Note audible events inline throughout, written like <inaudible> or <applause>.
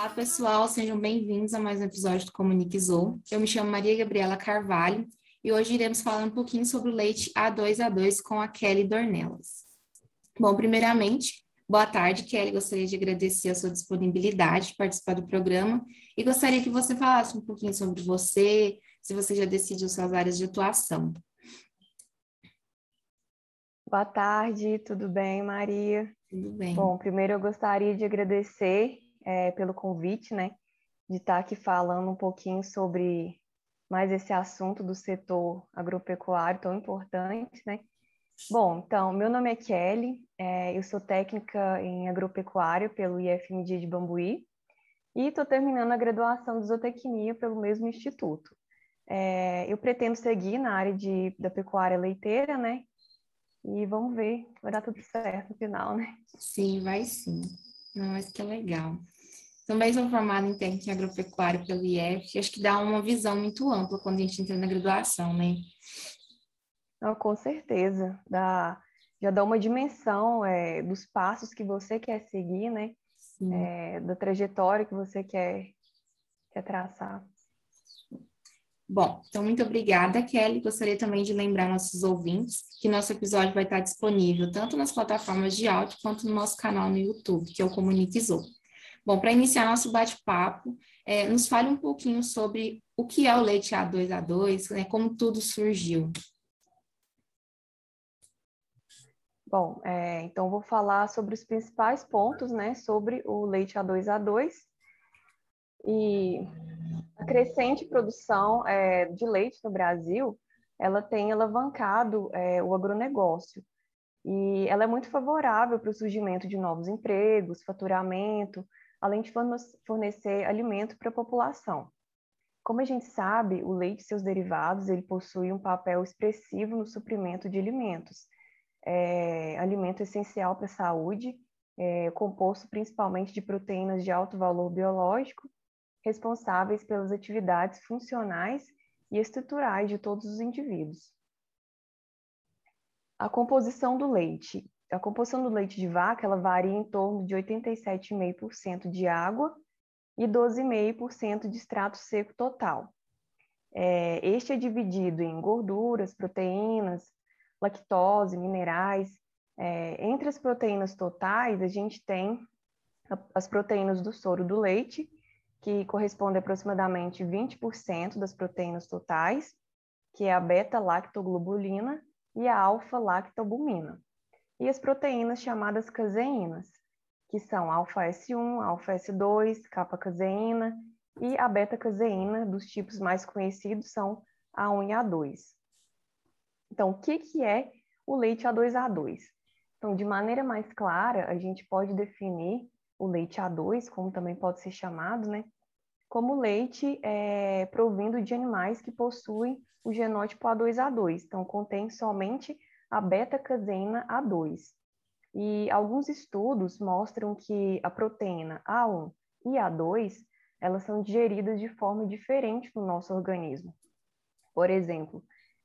Olá, pessoal, sejam bem-vindos a mais um episódio do Comunique Zou. Eu me chamo Maria Gabriela Carvalho e hoje iremos falar um pouquinho sobre o leite A2A2 com a Kelly Dornelas. Bom, primeiramente, boa tarde, Kelly. Gostaria de agradecer a sua disponibilidade de participar do programa e gostaria que você falasse um pouquinho sobre você, se você já decidiu suas áreas de atuação. Boa tarde, tudo bem, Maria? Tudo bem. Bom, primeiro eu gostaria de agradecer é, pelo convite, né, de estar aqui falando um pouquinho sobre mais esse assunto do setor agropecuário tão importante, né? Bom, então, meu nome é Kelly, é, eu sou técnica em agropecuária pelo IFMD de Bambuí e estou terminando a graduação de zootecnia pelo mesmo instituto. É, eu pretendo seguir na área de, da pecuária leiteira, né? E vamos ver, vai dar tudo certo no final, né? Sim, vai sim. Não, mas que legal. Também sou formada em técnica agropecuária pelo IF, acho que dá uma visão muito ampla quando a gente entra na graduação, né? Não, com certeza. Dá, já dá uma dimensão é, dos passos que você quer seguir, né? É, da trajetória que você quer, quer traçar. Bom, então muito obrigada, Kelly. Gostaria também de lembrar nossos ouvintes que nosso episódio vai estar disponível tanto nas plataformas de áudio quanto no nosso canal no YouTube, que é o Comuniquizou. Bom, para iniciar nosso bate-papo, é, nos fale um pouquinho sobre o que é o leite A2A2, né, como tudo surgiu. Bom, é, então vou falar sobre os principais pontos, né, sobre o leite A2A2 e a crescente produção é, de leite no Brasil, ela tem alavancado é, o agronegócio. E ela é muito favorável para o surgimento de novos empregos, faturamento, além de fornecer alimento para a população. Como a gente sabe, o leite e seus derivados ele possui um papel expressivo no suprimento de alimentos. É, alimento essencial para a saúde, é, composto principalmente de proteínas de alto valor biológico responsáveis pelas atividades funcionais e estruturais de todos os indivíduos. A composição do leite. A composição do leite de vaca ela varia em torno de 87,5% de água e 12,5% de extrato seco total. É, este é dividido em gorduras, proteínas, lactose, minerais. É, entre as proteínas totais, a gente tem as proteínas do soro do leite, que corresponde a aproximadamente 20% das proteínas totais, que é a beta-lactoglobulina e a alfa-lactalbumina. E as proteínas chamadas caseínas, que são alfa-S1, alfa-S2, capa-caseína e a beta-caseína, dos tipos mais conhecidos são A1 e A2. Então, o que, que é o leite A2A2? Então, de maneira mais clara, a gente pode definir o leite A2, como também pode ser chamado, né? Como leite é, provindo de animais que possuem o genótipo A2A2, então contém somente a beta-caseína A2. E alguns estudos mostram que a proteína A1 e A2 elas são digeridas de forma diferente no nosso organismo. Por exemplo,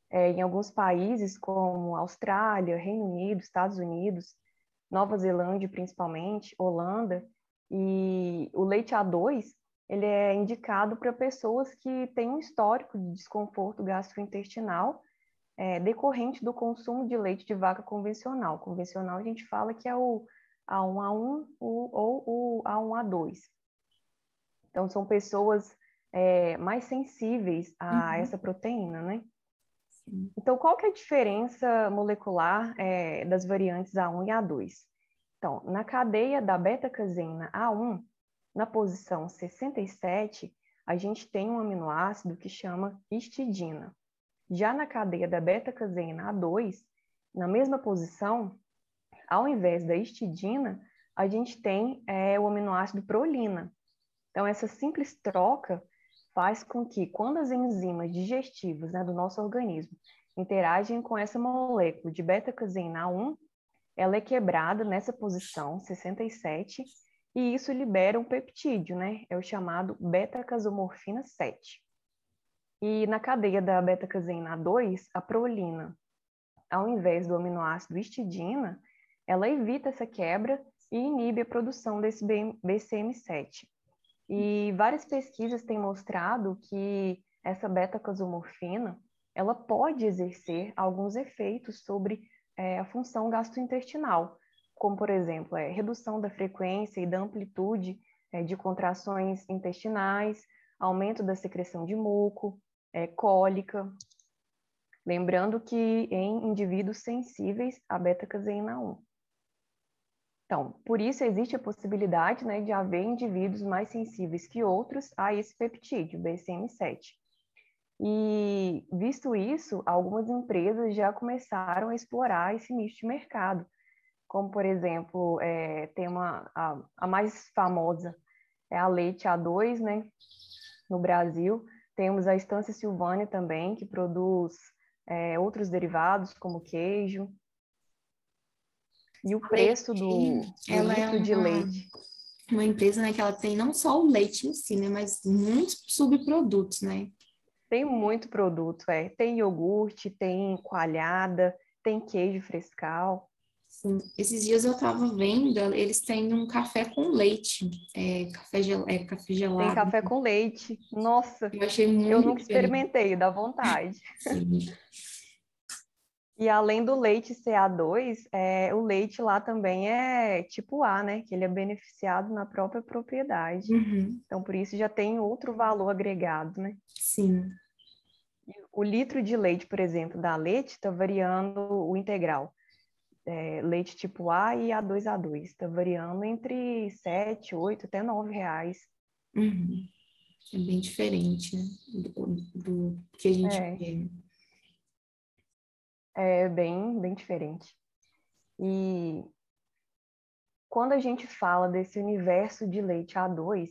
é, em alguns países como Austrália, Reino Unido, Estados Unidos, Nova Zelândia principalmente, Holanda, e o leite A2, ele é indicado para pessoas que têm um histórico de desconforto gastrointestinal é, decorrente do consumo de leite de vaca convencional. Convencional a gente fala que é o A1A1 ou o A1A2. Então, são pessoas é, mais sensíveis a uhum. essa proteína, né? Então, qual que é a diferença molecular é, das variantes A1 e A2? Então, na cadeia da beta-caseína A1, na posição 67, a gente tem um aminoácido que chama histidina. Já na cadeia da beta-caseína A2, na mesma posição, ao invés da histidina, a gente tem é, o aminoácido prolina. Então, essa simples troca faz com que, quando as enzimas digestivas né, do nosso organismo interagem com essa molécula de beta-caseína 1, ela é quebrada nessa posição, 67, e isso libera um peptídeo, né? É o chamado beta-casomorfina 7. E na cadeia da beta-caseína 2, a prolina, ao invés do aminoácido histidina, ela evita essa quebra e inibe a produção desse BCM7. E várias pesquisas têm mostrado que essa beta-casomorfina ela pode exercer alguns efeitos sobre é, a função gastrointestinal, como, por exemplo, é, redução da frequência e da amplitude é, de contrações intestinais, aumento da secreção de muco, é, cólica. Lembrando que em indivíduos sensíveis à beta-caseína 1. Então, por isso existe a possibilidade né, de haver indivíduos mais sensíveis que outros a esse peptídeo, BCM7. E, visto isso, algumas empresas já começaram a explorar esse nicho de mercado, como, por exemplo, é, tem uma, a, a, mais famosa é a leite A2, né, no Brasil. Temos a Estância Silvânia também, que produz é, outros derivados, como queijo, e o preço do, do ela litro é uma, de leite. Uma empresa né, que ela tem não só o leite em si, né, mas muitos subprodutos, né? Tem muito produto, é. Tem iogurte, tem coalhada, tem queijo frescal. Sim. Esses dias eu estava vendo, eles têm um café com leite, é, café, gel, é, café gelado. Tem café com leite. Nossa, eu achei muito Eu nunca experimentei, dá vontade. <laughs> Sim. E além do leite CA2, é, o leite lá também é tipo A, né? Que ele é beneficiado na própria propriedade. Uhum. Então, por isso já tem outro valor agregado, né? Sim. O litro de leite, por exemplo, da leite está variando o integral. É, leite tipo A e A2A2. Está variando entre 7, 8, até 9 reais. Uhum. É bem diferente né? do, do que a gente É. vê. É bem, bem diferente. E quando a gente fala desse universo de leite A2,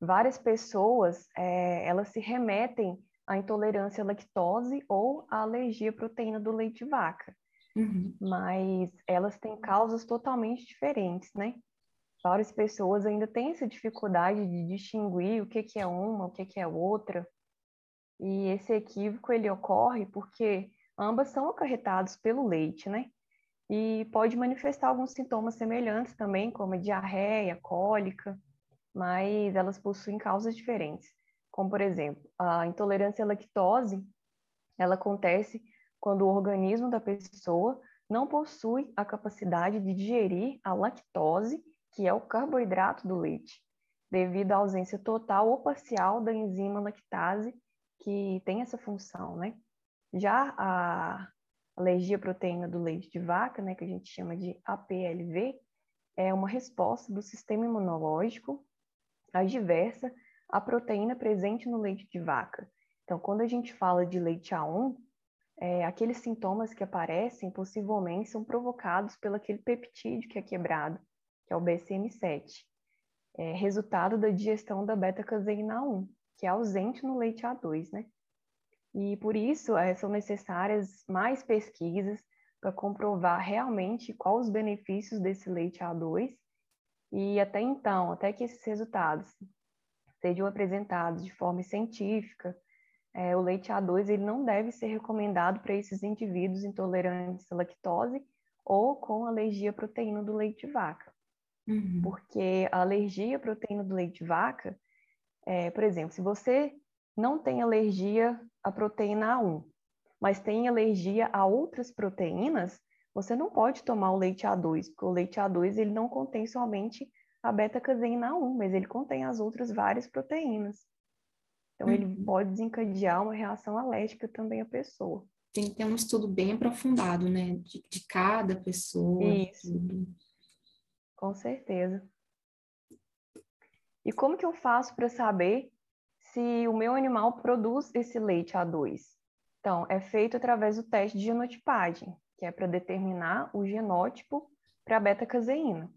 várias pessoas é, elas se remetem à intolerância à lactose ou à alergia à proteína do leite de vaca, Uhum. mas elas têm causas totalmente diferentes, né? Várias pessoas ainda têm essa dificuldade de distinguir o que que é uma, o que que é outra, e esse equívoco ele ocorre porque ambas são acarretadas pelo leite, né? E pode manifestar alguns sintomas semelhantes também, como a diarreia, cólica, mas elas possuem causas diferentes. Como, por exemplo, a intolerância à lactose, ela acontece quando o organismo da pessoa não possui a capacidade de digerir a lactose, que é o carboidrato do leite, devido à ausência total ou parcial da enzima lactase, que tem essa função, né? Já a alergia à proteína do leite de vaca, né, que a gente chama de APLV, é uma resposta do sistema imunológico adversa à proteína presente no leite de vaca. Então, quando a gente fala de leite A1, é, aqueles sintomas que aparecem possivelmente são provocados pelo aquele peptídeo que é quebrado, que é o BCM7, é, resultado da digestão da beta-caseína 1, que é ausente no leite A2, né? E por isso é, são necessárias mais pesquisas para comprovar realmente quais os benefícios desse leite A2 e até então, até que esses resultados sejam apresentados de forma científica, é, o leite A2 ele não deve ser recomendado para esses indivíduos intolerantes à lactose ou com alergia à proteína do leite de vaca, Uhum. porque a alergia à proteína do leite de vaca, é, por exemplo, se você não tem alergia à proteína A1, mas tem alergia a outras proteínas, você não pode tomar o leite A2, porque o leite A2 ele não contém somente a beta-caseína 1, mas ele contém as outras várias proteínas. Então, ele Uhum. pode desencadear uma reação alérgica também à pessoa. Tem que ter um estudo bem aprofundado, né? De, de cada pessoa. Isso. tudo. Com certeza. E como que eu faço para saber se o meu animal produz esse leite A2? Então, é feito através do teste de genotipagem, que é para determinar o genótipo para a beta-caseína.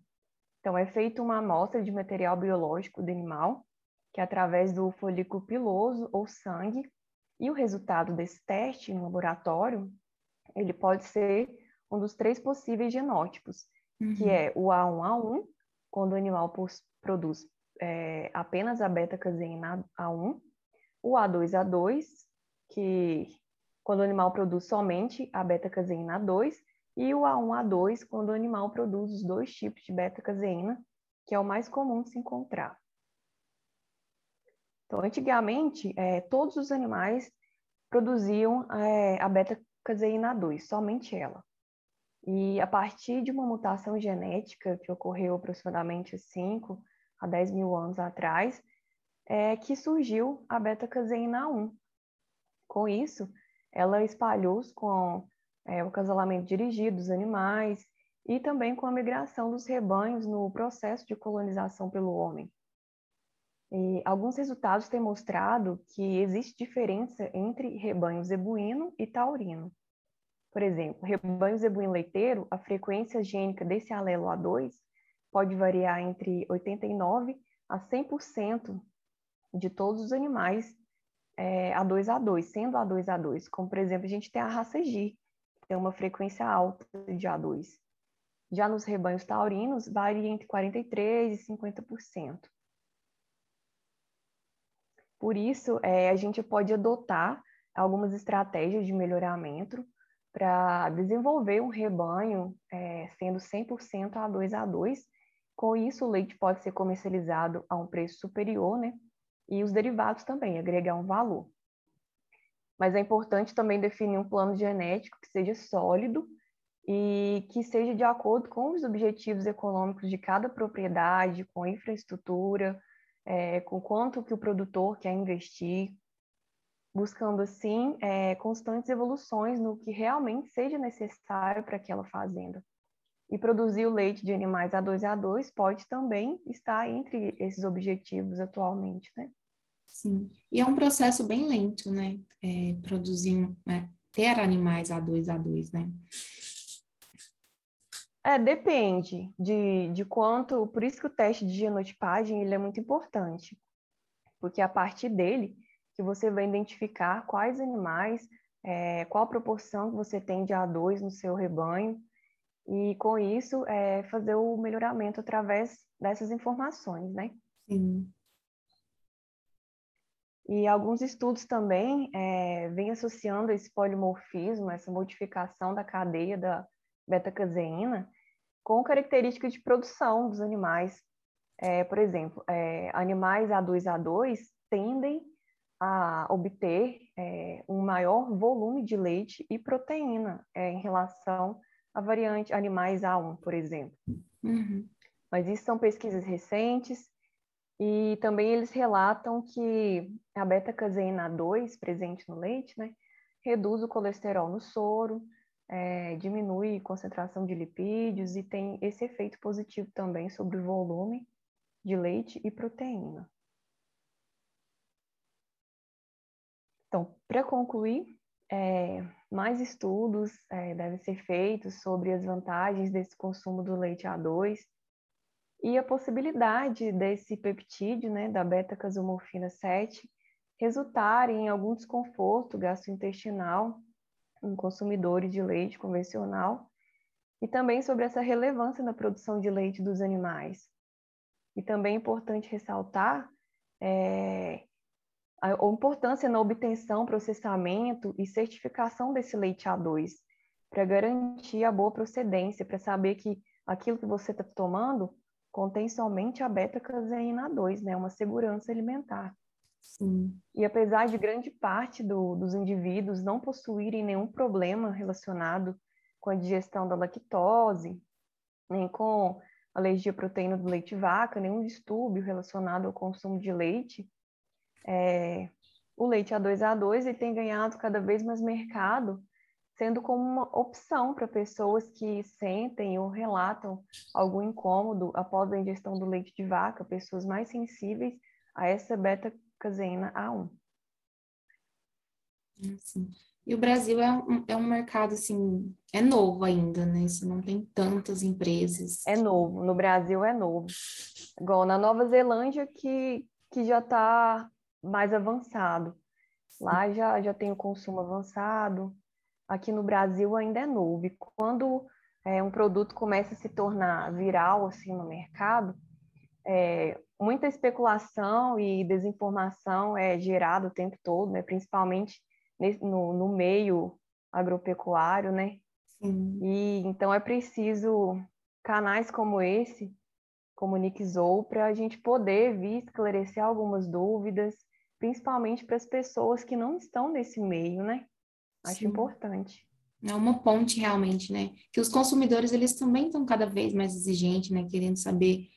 Então, é feita uma amostra de material biológico do animal, que é através do folículo piloso ou sangue, e o resultado desse teste em laboratório, ele pode ser um dos três possíveis genótipos, que Uhum. é o A1A1, quando o animal produz é, apenas a beta-caseína A1, o A2A2, que quando o animal produz somente a beta-caseína A2, e o A1A2, quando o animal produz os dois tipos de beta-caseína, que é o mais comum de se encontrar. Então, antigamente, é, todos os animais produziam é, a beta-caseína 2, somente ela. E a partir de uma mutação genética que ocorreu aproximadamente 5 a 10 mil anos atrás, é que surgiu a beta-caseína 1. Com isso, ela espalhou-se com é, o casalamento dirigido dos animais e também com a migração dos rebanhos no processo de colonização pelo homem. E alguns resultados têm mostrado que existe diferença entre rebanho zebuíno e taurino. Por exemplo, rebanho zebuíno leiteiro, a frequência gênica desse alelo A2 pode variar entre 89 a 100% de todos os animais é, A2A2, sendo A2A2. Como, por exemplo, a gente tem a raça G, que tem uma frequência alta de A2. Já nos rebanhos taurinos, varia entre 43% e 50%. Por isso, é, a gente pode adotar algumas estratégias de melhoramento para desenvolver um rebanho é, sendo 100% A2A2. Com isso, o leite pode ser comercializado a um preço superior, né? E os derivados também, agregar um valor. Mas é importante também definir um plano genético que seja sólido e que seja de acordo com os objetivos econômicos de cada propriedade, com a infraestrutura, é, com quanto que o produtor quer investir, buscando assim é, constantes evoluções no que realmente seja necessário para aquela fazenda. E produzir o leite de animais A2A2 pode também estar entre esses objetivos atualmente, né? Sim, e é um processo bem lento, né? É, produzir, né? ter animais A2A2, né? É, depende de, de quanto, por isso que o teste de genotipagem ele é muito importante, porque a partir dele que você vai identificar quais animais, é, qual a proporção que você tem de A2 no seu rebanho, e com isso é, fazer o melhoramento através dessas informações, né? Sim. E alguns estudos também é, vêm associando esse polimorfismo, essa modificação da cadeia da beta-caseína, com características de produção dos animais. É, por exemplo, é, animais A2A2 tendem a obter é, um maior volume de leite e proteína é, em relação à variante animais A1, por exemplo. Uhum. Mas isso são pesquisas recentes e também eles relatam que a beta-caseína 2 presente no leite, né, reduz o colesterol no soro, é, diminui a concentração de lipídios e tem esse efeito positivo também sobre o volume de leite e proteína. Então, para concluir, é, mais estudos é, devem ser feitos sobre as vantagens desse consumo do leite A2 e a possibilidade desse peptídeo, né, da beta-casomorfina 7, resultar em algum desconforto gastrointestinal em consumidores de leite convencional e também sobre essa relevância na produção de leite dos animais. E também é importante ressaltar é, a, importância na obtenção, processamento e certificação desse leite A2, para garantir a boa procedência, para saber que aquilo que você está tomando contém somente a beta-caseína 2, né? Uma segurança alimentar. Sim. E apesar de grande parte do, dos indivíduos não possuírem nenhum problema relacionado com a digestão da lactose, nem com alergia à proteína do leite vaca, nenhum distúrbio relacionado ao consumo de leite, é, o leite A2A2 ele tem ganhado cada vez mais mercado, sendo como uma opção para pessoas que sentem ou relatam algum incômodo após a ingestão do leite de vaca, pessoas mais sensíveis a essa beta-caseína A1. Sim. E o Brasil é um, é um mercado, assim, é novo ainda, né? Isso não tem tantas empresas. É novo, no Brasil é novo. Igual na Nova Zelândia, que, que já está mais avançado. Lá já, já tem o consumo avançado. Aqui no Brasil ainda é novo. E quando é, um produto começa a se tornar viral assim no mercado, é, muita especulação e desinformação é gerada o tempo todo, né? principalmente nesse, no, no meio agropecuário, né? Sim. E então é preciso canais como esse, como o Nick Zou, para a gente poder vir esclarecer algumas dúvidas principalmente para as pessoas que não estão nesse meio, né? Acho Sim. importante. É uma ponte realmente, né? Que os consumidores eles também estão cada vez mais exigentes, né? Querendo saber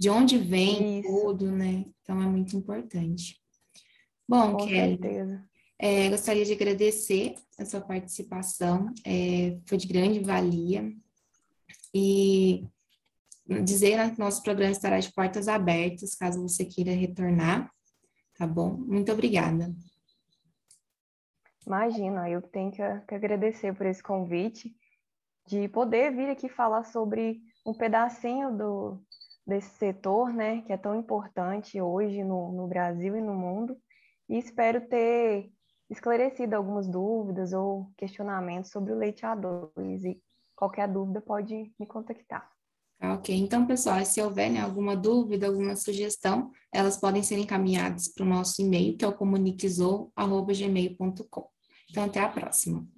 de onde vem Isso. tudo, né? Então é muito importante. Bom, Com Kelly, certeza. É, gostaria de agradecer a sua participação, é, foi de grande valia. E dizer né, que nosso programa estará de portas abertas, caso você queira retornar, tá bom? Muito obrigada. Imagina, eu tenho que, que agradecer por esse convite, de poder vir aqui falar sobre um pedacinho do, desse setor, né, que é tão importante hoje no, no Brasil e no mundo, e espero ter esclarecido algumas dúvidas ou questionamentos sobre o leite A2, e qualquer dúvida pode me contactar. Tá, ok, então, pessoal, se houver né, alguma dúvida, alguma sugestão, elas podem ser encaminhadas para o nosso e-mail, que é o comuniquezou.gmail.com. Então, até a próxima.